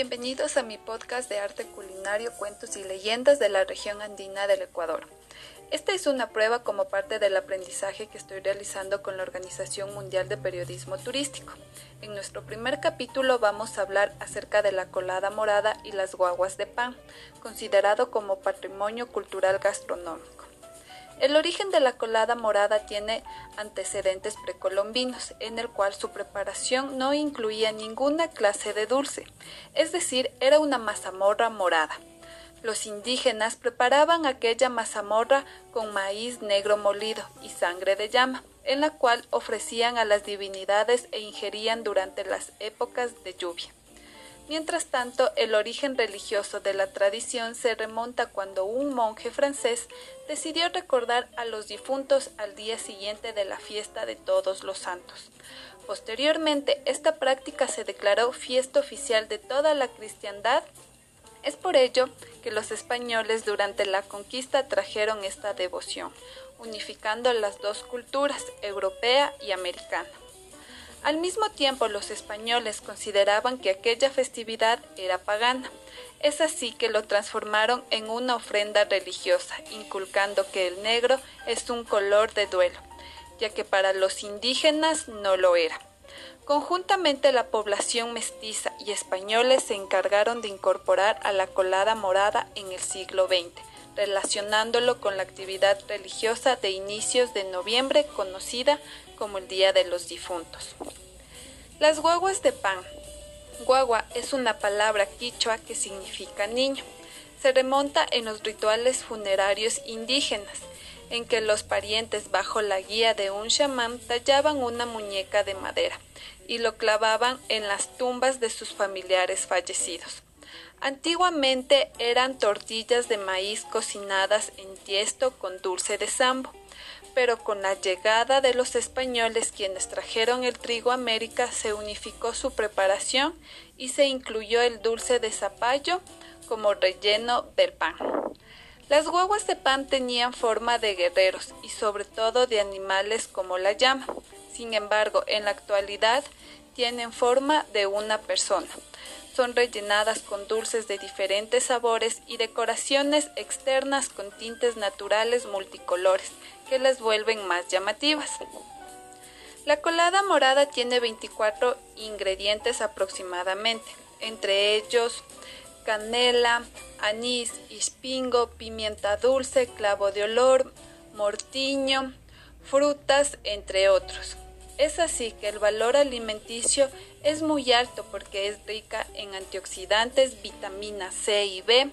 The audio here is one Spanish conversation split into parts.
Bienvenidos a mi podcast de arte culinario, cuentos y leyendas de la región andina del Ecuador. Esta es una prueba como parte del aprendizaje que estoy realizando con la Organización Mundial de Periodismo Turístico. En nuestro primer capítulo vamos a hablar acerca de la colada morada y las guaguas de pan, considerado como patrimonio cultural gastronómico. El origen de la colada morada tiene antecedentes precolombinos, en el cual su preparación no incluía ninguna clase de dulce, es decir, era una mazamorra morada. Los indígenas preparaban aquella mazamorra con maíz negro molido y sangre de llama, en la cual ofrecían a las divinidades e ingerían durante las épocas de lluvia. Mientras tanto, el origen religioso de la tradición se remonta cuando un monje francés decidió recordar a los difuntos al día siguiente de la fiesta de todos los santos. Posteriormente, esta práctica se declaró fiesta oficial de toda la cristiandad. Es por ello que los españoles durante la conquista trajeron esta devoción, unificando las dos culturas, europea y americana. Al mismo tiempo los españoles consideraban que aquella festividad era pagana. Es así que lo transformaron en una ofrenda religiosa, inculcando que el negro es un color de duelo, ya que para los indígenas no lo era. Conjuntamente la población mestiza y españoles se encargaron de incorporar a la colada morada en el siglo XX, relacionándolo con la actividad religiosa de inicios de noviembre conocida como el Día de los Difuntos. Las guaguas de pan. Guagua es una palabra quichua que significa niño. Se remonta en los rituales funerarios indígenas, en que los parientes bajo la guía de un chamán tallaban una muñeca de madera y lo clavaban en las tumbas de sus familiares fallecidos. Antiguamente eran tortillas de maíz cocinadas en tiesto con dulce de sambo pero con la llegada de los españoles quienes trajeron el trigo a América se unificó su preparación y se incluyó el dulce de zapallo como relleno del pan. Las guaguas de pan tenían forma de guerreros y sobre todo de animales como la llama. Sin embargo, en la actualidad tienen forma de una persona. Son rellenadas con dulces de diferentes sabores y decoraciones externas con tintes naturales multicolores que las vuelven más llamativas. La colada morada tiene 24 ingredientes aproximadamente, entre ellos canela, anís, ispingo, pimienta dulce, clavo de olor, mortiño, frutas, entre otros. Es así que el valor alimenticio es muy alto porque es rica en antioxidantes, vitamina C y B,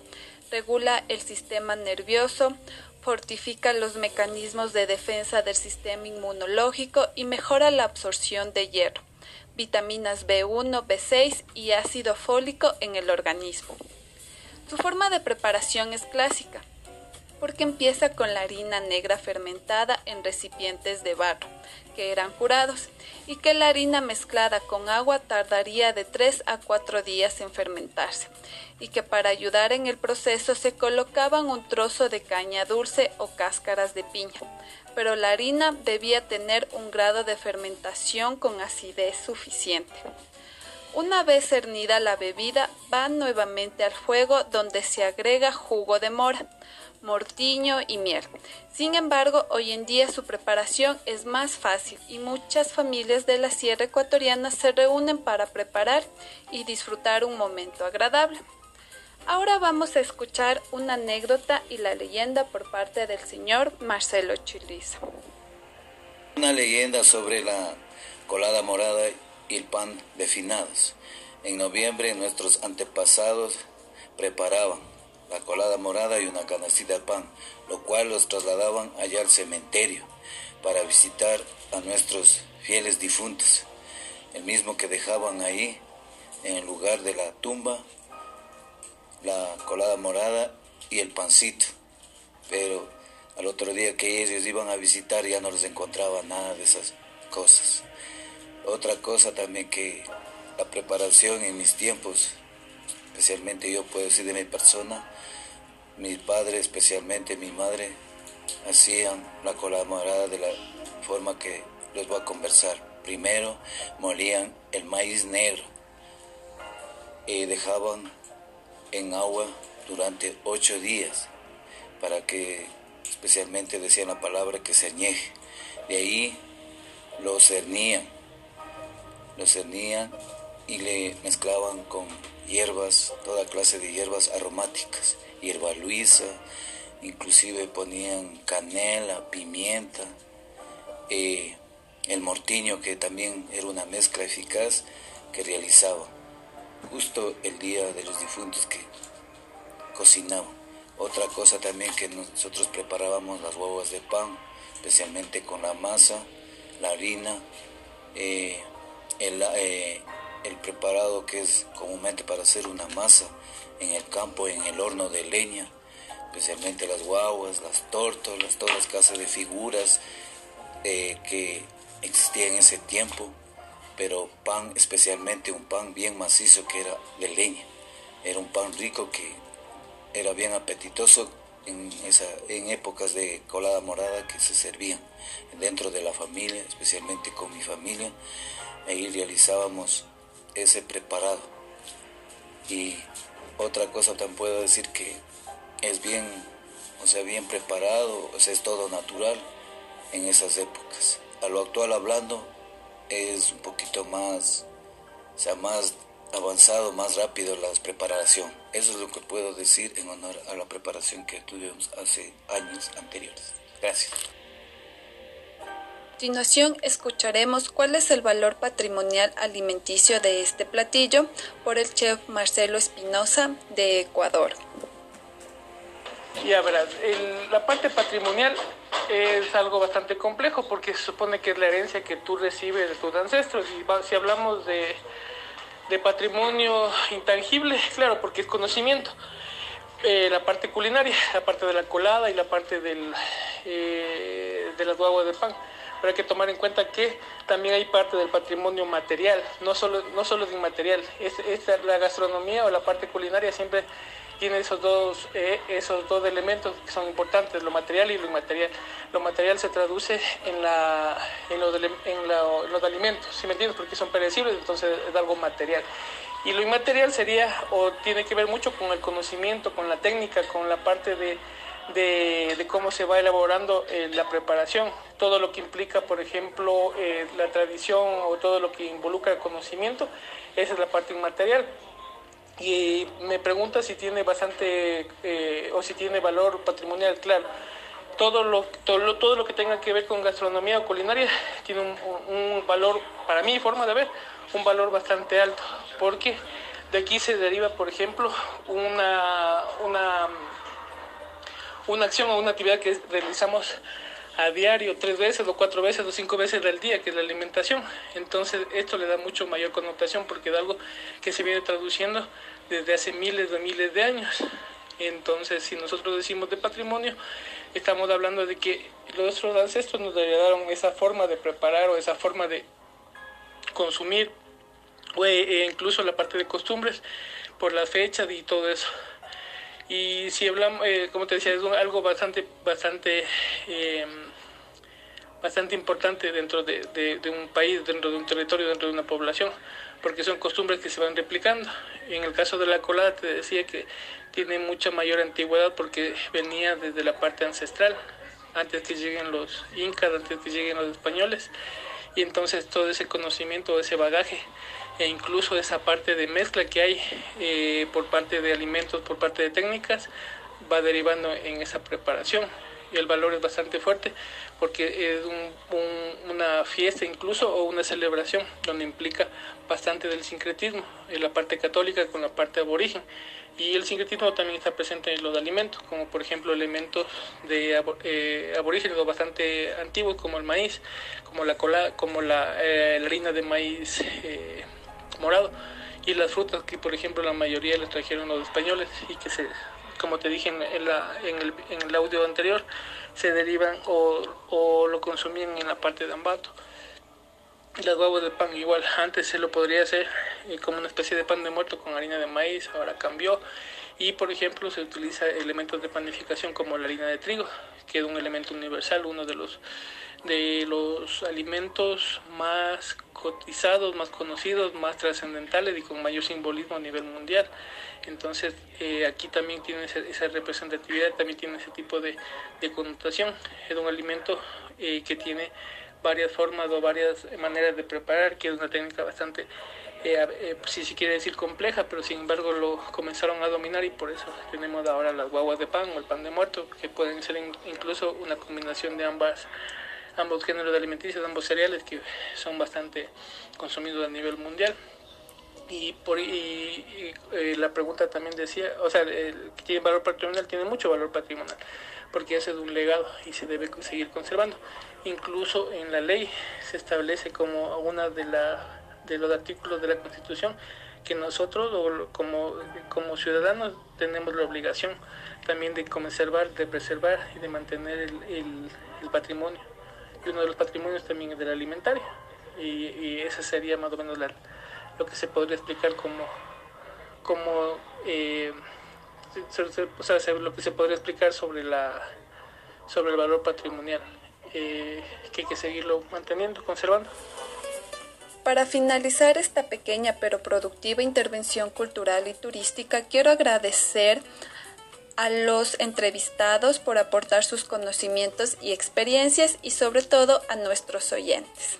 regula el sistema nervioso, fortifica los mecanismos de defensa del sistema inmunológico y mejora la absorción de hierro, vitaminas B1, B6 y ácido fólico en el organismo. Su forma de preparación es clásica, porque empieza con la harina negra fermentada en recipientes de barro, que eran curados, y que la harina mezclada con agua tardaría de 3 a 4 días en fermentarse, y que para ayudar en el proceso se colocaban un trozo de caña dulce o cáscaras de piña, pero la harina debía tener un grado de fermentación con acidez suficiente. Una vez cernida la bebida, va nuevamente al fuego donde se agrega jugo de mora, mortiño y miel. Sin embargo, hoy en día su preparación es más fácil y muchas familias de la sierra ecuatoriana se reúnen para preparar y disfrutar un momento agradable. Ahora vamos a escuchar una anécdota y la leyenda por parte del señor Marcelo Chiliza. Una leyenda sobre la colada morada y el pan de finados. En noviembre nuestros antepasados preparaban la colada morada y una canastita de pan, lo cual los trasladaban allá al cementerio para visitar a nuestros fieles difuntos, el mismo que dejaban ahí en el lugar de la tumba, la colada morada y el pancito. Pero al otro día que ellos iban a visitar ya no les encontraba nada de esas cosas. Otra cosa también que la preparación en mis tiempos especialmente yo puedo decir de mi persona, mi padre, especialmente mi madre, hacían la colaborada de la forma que les voy a conversar. Primero molían el maíz negro eh, dejaban en agua durante ocho días para que especialmente decían la palabra que se añeje. De ahí lo cernían, lo cernían y le mezclaban con hierbas, toda clase de hierbas aromáticas, hierba luisa, inclusive ponían canela, pimienta, eh, el mortiño que también era una mezcla eficaz que realizaba justo el día de los difuntos que cocinaban. Otra cosa también que nosotros preparábamos las huevas de pan, especialmente con la masa, la harina, eh, el, eh, el preparado que es comúnmente para hacer una masa en el campo, en el horno de leña, especialmente las guaguas, las tórtolas, todas las casas de figuras eh, que existían en ese tiempo, pero pan, especialmente un pan bien macizo que era de leña. Era un pan rico que era bien apetitoso en, en épocas de colada morada que se servían dentro de la familia, especialmente con mi familia. Ahí realizábamos ese preparado. Y otra cosa también puedo decir que es bien, o sea, bien preparado, o es todo natural en esas épocas. A lo actual hablando es un poquito más, o sea, más avanzado, más rápido la preparación. Eso es lo que puedo decir en honor a la preparación que tuvimos hace años anteriores. Gracias. A continuación escucharemos cuál es el valor patrimonial alimenticio de este platillo por el chef Marcelo Espinosa de Ecuador. Ya verás, la parte patrimonial es algo bastante complejo porque se supone que es la herencia que tú recibes de tus ancestros y si hablamos de, patrimonio intangible, claro, porque es conocimiento. Eh, la parte culinaria, la parte de la colada y la parte del, eh, de las guaguas de pan pero hay que tomar en cuenta que también hay parte del patrimonio material, no solo, no solo de inmaterial. Es, la gastronomía o la parte culinaria siempre tiene esos dos, eh, esos dos elementos que son importantes, lo material y lo inmaterial. Lo material se traduce en, la, en, los alimentos, ¿sí me entiendes? Porque son perecibles, entonces es algo material. Y lo inmaterial sería o tiene que ver mucho con el conocimiento, con la técnica, con la parte de de, cómo se va elaborando eh, la preparación, todo lo que implica, por ejemplo, eh, la tradición o todo lo que involucra el conocimiento, esa es la parte inmaterial. Y me pregunta si tiene bastante eh, o si tiene valor patrimonial, claro. Todo lo, todo, todo lo que tenga que ver con gastronomía o culinaria tiene un, un valor, para mi forma de ver, un valor bastante alto, porque de aquí se deriva, por ejemplo, una, una una acción o una actividad que realizamos a diario, tres veces o cuatro veces o cinco veces del día, que es la alimentación. Entonces esto le da mucho mayor connotación porque es algo que se viene traduciendo desde hace miles de miles de años. Entonces, si nosotros decimos de patrimonio, estamos hablando de que nuestros ancestros nos heredaron esa forma de preparar o esa forma de consumir, o e incluso la parte de costumbres, por las fechas y todo eso. Y si hablamos, eh, como te decía, es algo bastante, bastante, em, bastante importante dentro de, de, un país, dentro de un territorio, dentro de una población, porque son costumbres que se van replicando. En el caso de la colada te decía que tiene mucha mayor antigüedad porque venía desde la parte ancestral, antes que lleguen los incas, antes que lleguen los españoles, y entonces todo ese conocimiento, ese bagaje e incluso esa parte de mezcla que hay eh, por parte de alimentos, por parte de técnicas, va derivando en esa preparación. Y el valor es bastante fuerte porque es una fiesta incluso o una celebración donde implica bastante del sincretismo, en la parte católica con la parte aborigen. Y el sincretismo también está presente en los alimentos, como por ejemplo elementos de eh, aborígenes bastante antiguos como el maíz, como la cola, como la, eh, la harina de maíz eh, morado. Y las frutas que por ejemplo la mayoría las trajeron los españoles y que se como te dije en, la, en, el, en el audio anterior se derivan o, o lo consumían en la parte de Ambato. Las huevos de pan igual antes se lo podría hacer eh, como una especie de pan de muerto con harina de maíz ahora cambió Y por ejemplo se utiliza elementos de panificación como la harina de trigo, que es un elemento universal, uno de los de los alimentos más cotizados, más conocidos, más trascendentales y con mayor simbolismo a nivel mundial. Entonces eh, aquí también tiene esa, representatividad, también tiene ese tipo de, de connotación. Es un alimento eh, que tiene varias formas o varias maneras de preparar, que es una técnica bastante, eh, si se quiere decir compleja, pero sin embargo lo comenzaron a dominar y por eso tenemos ahora las guaguas de pan o el pan de muerto, que pueden ser incluso una combinación de ambas ambos géneros de alimenticios, ambos cereales que son bastante consumidos a nivel mundial. Y, por, eh, la pregunta también decía, o sea, el que tiene valor patrimonial tiene mucho valor patrimonial, porque ese es un legado y se debe seguir conservando. Incluso en la ley se establece como una de, la, de los artículos de la Constitución que nosotros como, como ciudadanos tenemos la obligación también de conservar, de preservar y de mantener el, el, patrimonio y uno de los patrimonios también es del alimentario. Y, y ese sería más o menos lo que se podría explicar como, como eh, o sea, lo que se podría explicar sobre, la, sobre el valor patrimonial, eh, que hay que seguirlo manteniendo, conservando. Para finalizar esta pequeña pero productiva intervención cultural y turística, quiero agradecer a los entrevistados por aportar sus conocimientos y experiencias y sobre todo a nuestros oyentes.